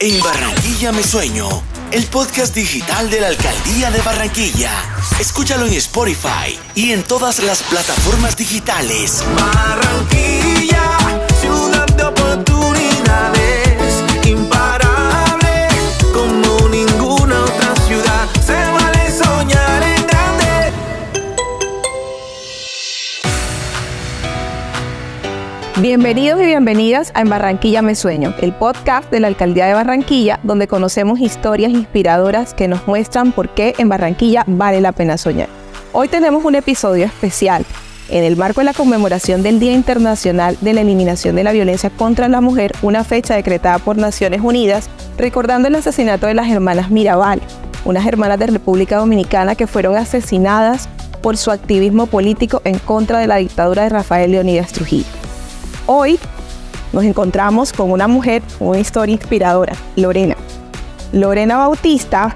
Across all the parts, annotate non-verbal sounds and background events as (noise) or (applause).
En Barranquilla Me Sueño, el podcast digital de la Alcaldía de Barranquilla. Escúchalo en Spotify y en todas las plataformas digitales. Barranquilla, Bienvenidos y bienvenidas a En Barranquilla Me Sueño, el podcast de la Alcaldía de Barranquilla, donde conocemos historias inspiradoras que nos muestran por qué en Barranquilla vale la pena soñar. Hoy tenemos un episodio especial en el marco de la conmemoración del Día Internacional de la Eliminación de la Violencia contra la Mujer, una fecha decretada por Naciones Unidas, recordando el asesinato de las hermanas Mirabal, unas hermanas de República Dominicana que fueron asesinadas por su activismo político en contra de la dictadura de Rafael Leonidas Trujillo. Hoy nos encontramos con una mujer, una historia inspiradora, Lorena. Lorena Bautista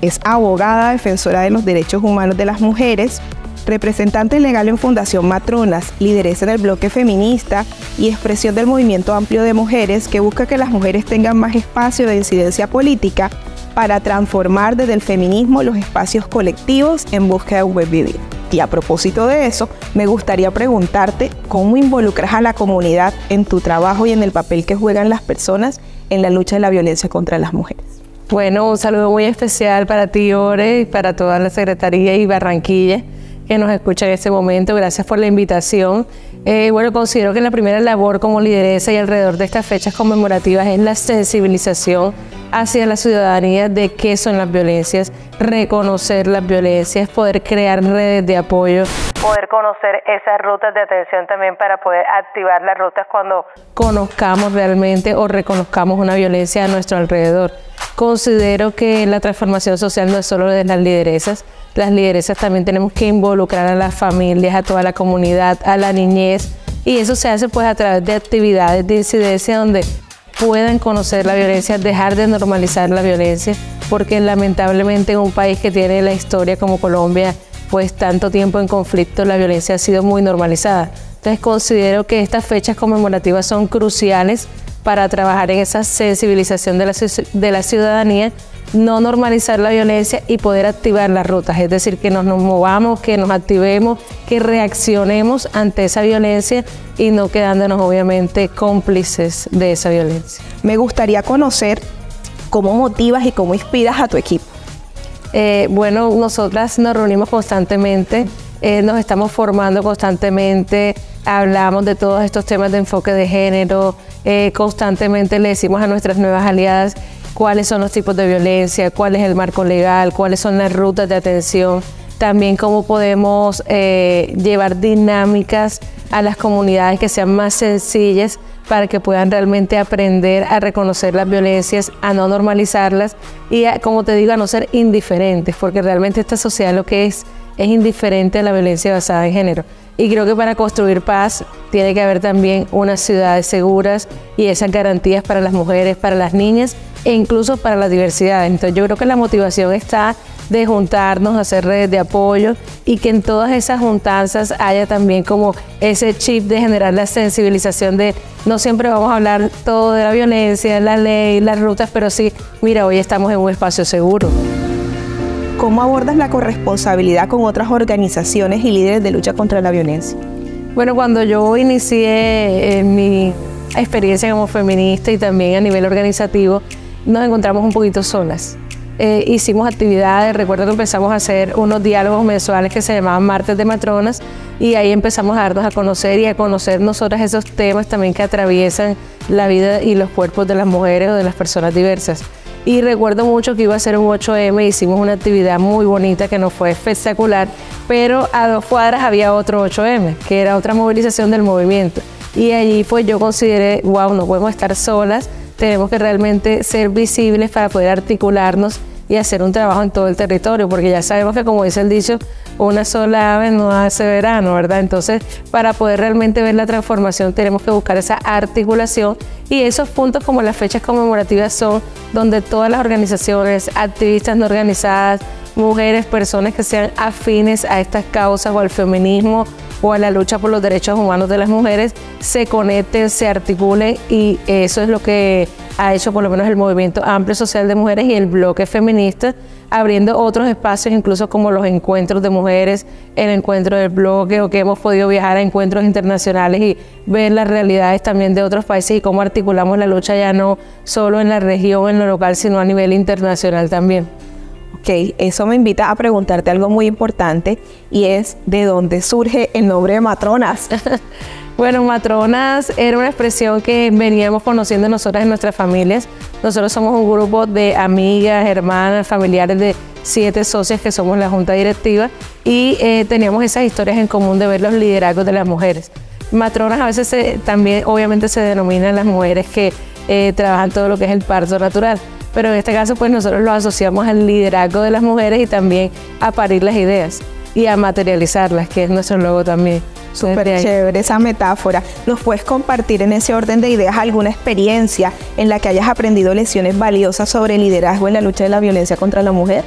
es abogada, defensora de los derechos humanos de las mujeres, representante legal en Fundación Matronas, lideresa del bloque feminista y expresión del movimiento amplio de mujeres que busca que las mujeres tengan más espacio de incidencia política para transformar desde el feminismo los espacios colectivos en busca de un buen vivir. Y a propósito de eso, me gustaría preguntarte cómo involucras a la comunidad en tu trabajo y en el papel que juegan las personas en la lucha de la violencia contra las mujeres. Bueno, un saludo muy especial para ti, Ore, y para toda la Secretaría y Barranquilla que nos escucha en este momento. Gracias por la invitación. Eh, bueno, considero que la primera labor como lideresa y alrededor de estas fechas conmemorativas es la sensibilización hacia la ciudadanía de qué son las violencias, reconocer las violencias, poder crear redes de apoyo, poder conocer esas rutas de atención también para poder activar las rutas cuando conozcamos realmente o reconozcamos una violencia a nuestro alrededor. Considero que la transformación social no es solo de las lideresas, las lideresas también tenemos que involucrar a las familias, a toda la comunidad, a la niñez. Y eso se hace pues a través de actividades de incidencia donde puedan conocer la violencia, dejar de normalizar la violencia, porque lamentablemente en un país que tiene la historia como Colombia, pues tanto tiempo en conflicto, la violencia ha sido muy normalizada. Entonces considero que estas fechas conmemorativas son cruciales para trabajar en esa sensibilización de la, de la ciudadanía, no normalizar la violencia y poder activar las rutas, es decir, que nos, nos movamos, que nos activemos, que reaccionemos ante esa violencia y no quedándonos obviamente cómplices de esa violencia. Me gustaría conocer cómo motivas y cómo inspiras a tu equipo. Eh, bueno, nosotras nos reunimos constantemente, eh, nos estamos formando constantemente, hablamos de todos estos temas de enfoque de género, eh, constantemente le decimos a nuestras nuevas aliadas cuáles son los tipos de violencia, cuál es el marco legal, cuáles son las rutas de atención, también cómo podemos eh, llevar dinámicas a las comunidades que sean más sencillas para que puedan realmente aprender a reconocer las violencias, a no normalizarlas y, como te digo, a no ser indiferentes, porque realmente esta sociedad lo que es es indiferente a la violencia basada en género. Y creo que para construir paz tiene que haber también unas ciudades seguras y esas garantías para las mujeres, para las niñas e incluso para la diversidad. Entonces yo creo que la motivación está de juntarnos, hacer redes de apoyo y que en todas esas juntanzas haya también como ese chip de generar la sensibilización de no siempre vamos a hablar todo de la violencia, la ley, las rutas, pero sí, mira, hoy estamos en un espacio seguro. ¿Cómo abordas la corresponsabilidad con otras organizaciones y líderes de lucha contra la violencia? Bueno, cuando yo inicié eh, mi experiencia como feminista y también a nivel organizativo, nos encontramos un poquito solas. Eh, hicimos actividades, recuerdo que empezamos a hacer unos diálogos mensuales que se llamaban Martes de Matronas y ahí empezamos a darnos a conocer y a conocer nosotras esos temas también que atraviesan la vida y los cuerpos de las mujeres o de las personas diversas. Y recuerdo mucho que iba a ser un 8M, hicimos una actividad muy bonita que nos fue espectacular, pero a dos cuadras había otro 8M, que era otra movilización del movimiento. Y allí pues yo consideré, wow, no podemos estar solas, tenemos que realmente ser visibles para poder articularnos y hacer un trabajo en todo el territorio, porque ya sabemos que como dice el dicho, una sola ave no hace verano, ¿verdad? Entonces, para poder realmente ver la transformación tenemos que buscar esa articulación y esos puntos como las fechas conmemorativas son donde todas las organizaciones, activistas no organizadas, mujeres, personas que sean afines a estas causas o al feminismo o a la lucha por los derechos humanos de las mujeres se conecten, se articulen y eso es lo que ha hecho por lo menos el movimiento amplio social de mujeres y el bloque feminista, abriendo otros espacios, incluso como los encuentros de mujeres, el encuentro del bloque, o que hemos podido viajar a encuentros internacionales y ver las realidades también de otros países y cómo articulamos la lucha ya no solo en la región, en lo local, sino a nivel internacional también. Ok, eso me invita a preguntarte algo muy importante y es de dónde surge el nombre de matronas. (laughs) Bueno, matronas era una expresión que veníamos conociendo nosotras en nuestras familias. Nosotros somos un grupo de amigas, hermanas, familiares de siete socias que somos la junta directiva y eh, teníamos esas historias en común de ver los liderazgos de las mujeres. Matronas a veces también obviamente se denominan las mujeres que eh, trabajan todo lo que es el parto natural, pero en este caso pues nosotros lo asociamos al liderazgo de las mujeres y también a parir las ideas y a materializarlas, que es nuestro logo también. Súper chévere esa metáfora. ¿Nos puedes compartir en ese orden de ideas alguna experiencia en la que hayas aprendido lecciones valiosas sobre liderazgo en la lucha de la violencia contra la mujer?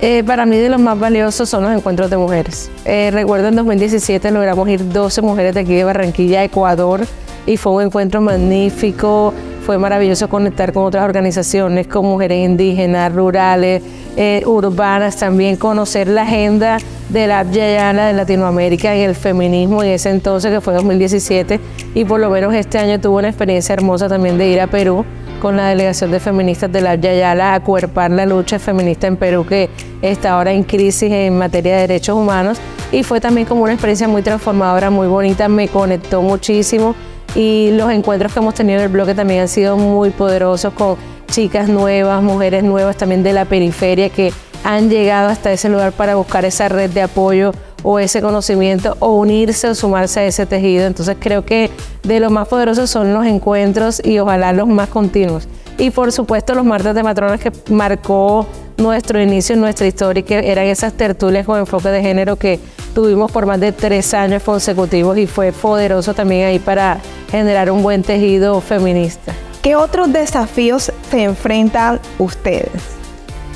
Eh, para mí de los más valiosos son los encuentros de mujeres. Eh, recuerdo en 2017 logramos ir 12 mujeres de aquí de Barranquilla, Ecuador, y fue un encuentro magnífico, fue maravilloso conectar con otras organizaciones, con mujeres indígenas, rurales, eh, urbanas, también conocer la agenda de la Yayana de Latinoamérica y el feminismo en ese entonces que fue 2017 y por lo menos este año tuve una experiencia hermosa también de ir a Perú con la delegación de feministas de la Yayala a acuerpar la lucha feminista en Perú que está ahora en crisis en materia de derechos humanos. Y fue también como una experiencia muy transformadora, muy bonita, me conectó muchísimo y los encuentros que hemos tenido en el bloque también han sido muy poderosos con chicas nuevas, mujeres nuevas también de la periferia que han llegado hasta ese lugar para buscar esa red de apoyo o ese conocimiento o unirse o sumarse a ese tejido. Entonces creo que de lo más poderoso son los encuentros y ojalá los más continuos. Y por supuesto los martes de matronas que marcó nuestro inicio, nuestra historia, que eran esas tertulias con enfoque de género que tuvimos por más de tres años consecutivos y fue poderoso también ahí para generar un buen tejido feminista. ¿Qué otros desafíos se enfrentan ustedes?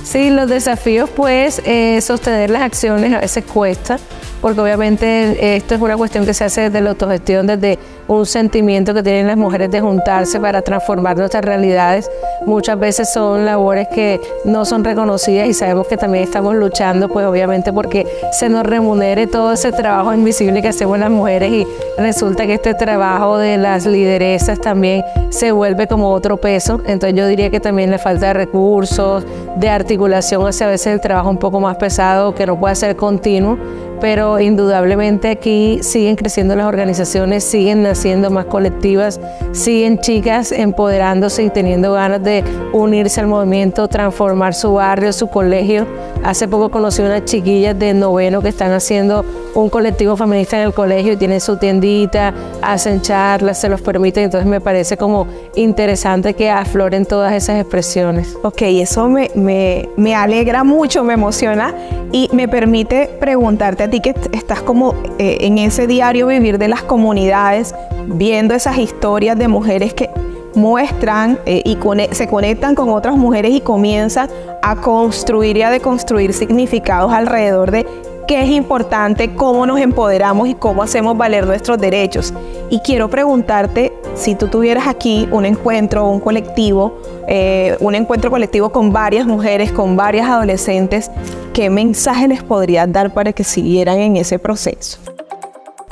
Sí, los desafíos pues eh, sostener las acciones a veces cuesta, porque obviamente esto es una cuestión que se hace desde la autogestión, desde un sentimiento que tienen las mujeres de juntarse para transformar nuestras realidades. Muchas veces son labores que no son reconocidas y sabemos que también estamos luchando, pues obviamente porque se nos remunere todo ese trabajo invisible que hacemos las mujeres y resulta que este trabajo de las lideresas también se vuelve como otro peso. Entonces yo diría que también le falta recursos, de articulación hace a veces el trabajo un poco más pesado que no puede ser continuo pero indudablemente aquí siguen creciendo las organizaciones, siguen naciendo más colectivas, siguen chicas empoderándose y teniendo ganas de unirse al movimiento, transformar su barrio, su colegio. Hace poco conocí unas chiquillas de noveno que están haciendo un colectivo feminista en el colegio y su tiendita, hacen charlas, se los permiten, entonces me parece como interesante que afloren todas esas expresiones. Ok, eso me, me, me alegra mucho, me emociona y me permite preguntarte a ti que estás como eh, en ese diario vivir de las comunidades, viendo esas historias de mujeres que muestran eh, y se conectan con otras mujeres y comienzan a construir y a deconstruir significados alrededor de qué es importante, cómo nos empoderamos y cómo hacemos valer nuestros derechos. Y quiero preguntarte si tú tuvieras aquí un encuentro, un colectivo, eh, un encuentro colectivo con varias mujeres, con varias adolescentes, ¿qué mensaje les podrías dar para que siguieran en ese proceso?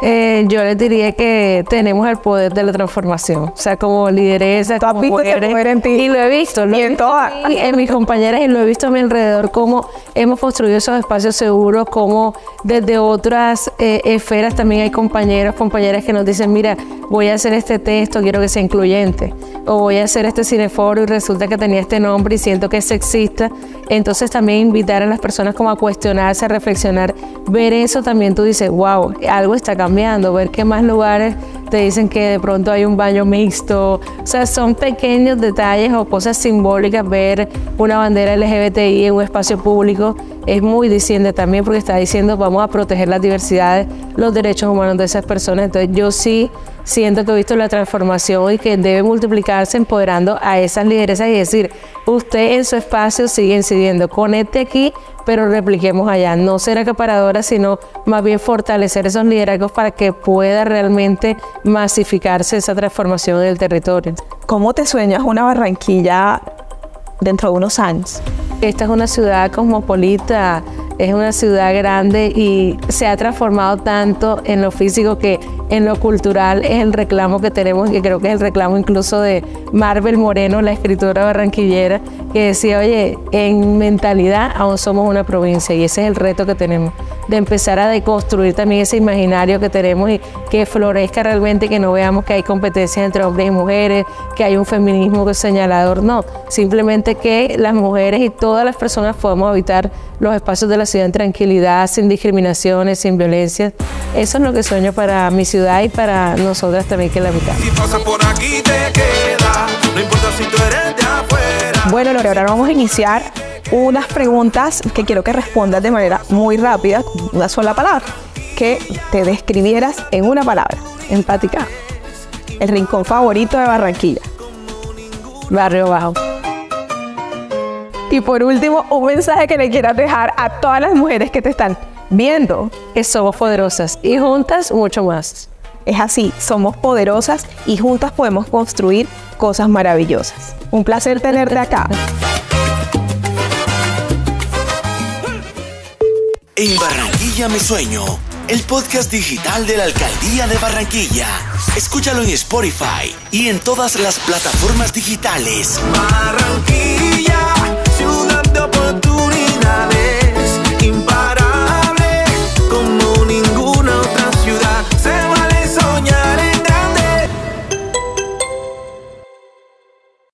Eh, yo les diría que tenemos el poder de la transformación. O sea, como lideresa, como mujeres, en ti? Y lo he visto. Lo y en todas. En mis compañeras y lo he visto a mi alrededor, cómo hemos construido esos espacios seguros, cómo desde otras eh, esferas también hay compañeros, compañeras que nos dicen, mira, voy a hacer este texto, quiero que sea incluyente. O voy a hacer este cineforo y resulta que tenía este nombre y siento que es sexista. Entonces también invitar a las personas como a cuestionarse, a reflexionar, ver eso también tú dices, wow, algo está cambiando ver qué más lugares te dicen que de pronto hay un baño mixto. O sea, son pequeños detalles o cosas simbólicas. Ver una bandera LGBTI en un espacio público es muy diciendo también porque está diciendo vamos a proteger las diversidades, los derechos humanos de esas personas. Entonces yo sí siento que he visto la transformación y que debe multiplicarse empoderando a esas lideresas y decir, usted en su espacio sigue incidiendo, conecte aquí pero repliquemos allá. No ser acaparadora, sino más bien fortalecer esos liderazgos para que pueda realmente masificarse esa transformación del territorio. ¿Cómo te sueñas una Barranquilla dentro de unos años? Esta es una ciudad cosmopolita, es una ciudad grande y se ha transformado tanto en lo físico que en lo cultural es el reclamo que tenemos, que creo que es el reclamo incluso de Marvel Moreno, la escritora barranquillera, que decía, oye, en mentalidad aún somos una provincia y ese es el reto que tenemos, de empezar a deconstruir también ese imaginario que tenemos y que florezca realmente, que no veamos que hay competencias entre hombres y mujeres, que hay un feminismo señalador, no, simplemente que las mujeres y todas las personas podamos habitar los espacios de la ciudad en tranquilidad, sin discriminaciones, sin violencia. Eso es lo que sueño para mi ciudad y para nosotras también que la mitad. Bueno, Lore, ahora vamos a iniciar unas preguntas que quiero que respondas de manera muy rápida, una sola palabra, que te describieras en una palabra, empática. El rincón favorito de Barranquilla. Barrio Bajo. Y por último, un mensaje que le quieras dejar a todas las mujeres que te están viendo. Que somos poderosas y juntas mucho más. Es así, somos poderosas y juntas podemos construir cosas maravillosas. Un placer tenerte acá. En Barranquilla Me Sueño, el podcast digital de la Alcaldía de Barranquilla. Escúchalo en Spotify y en todas las plataformas digitales. Barranquilla, capături în ale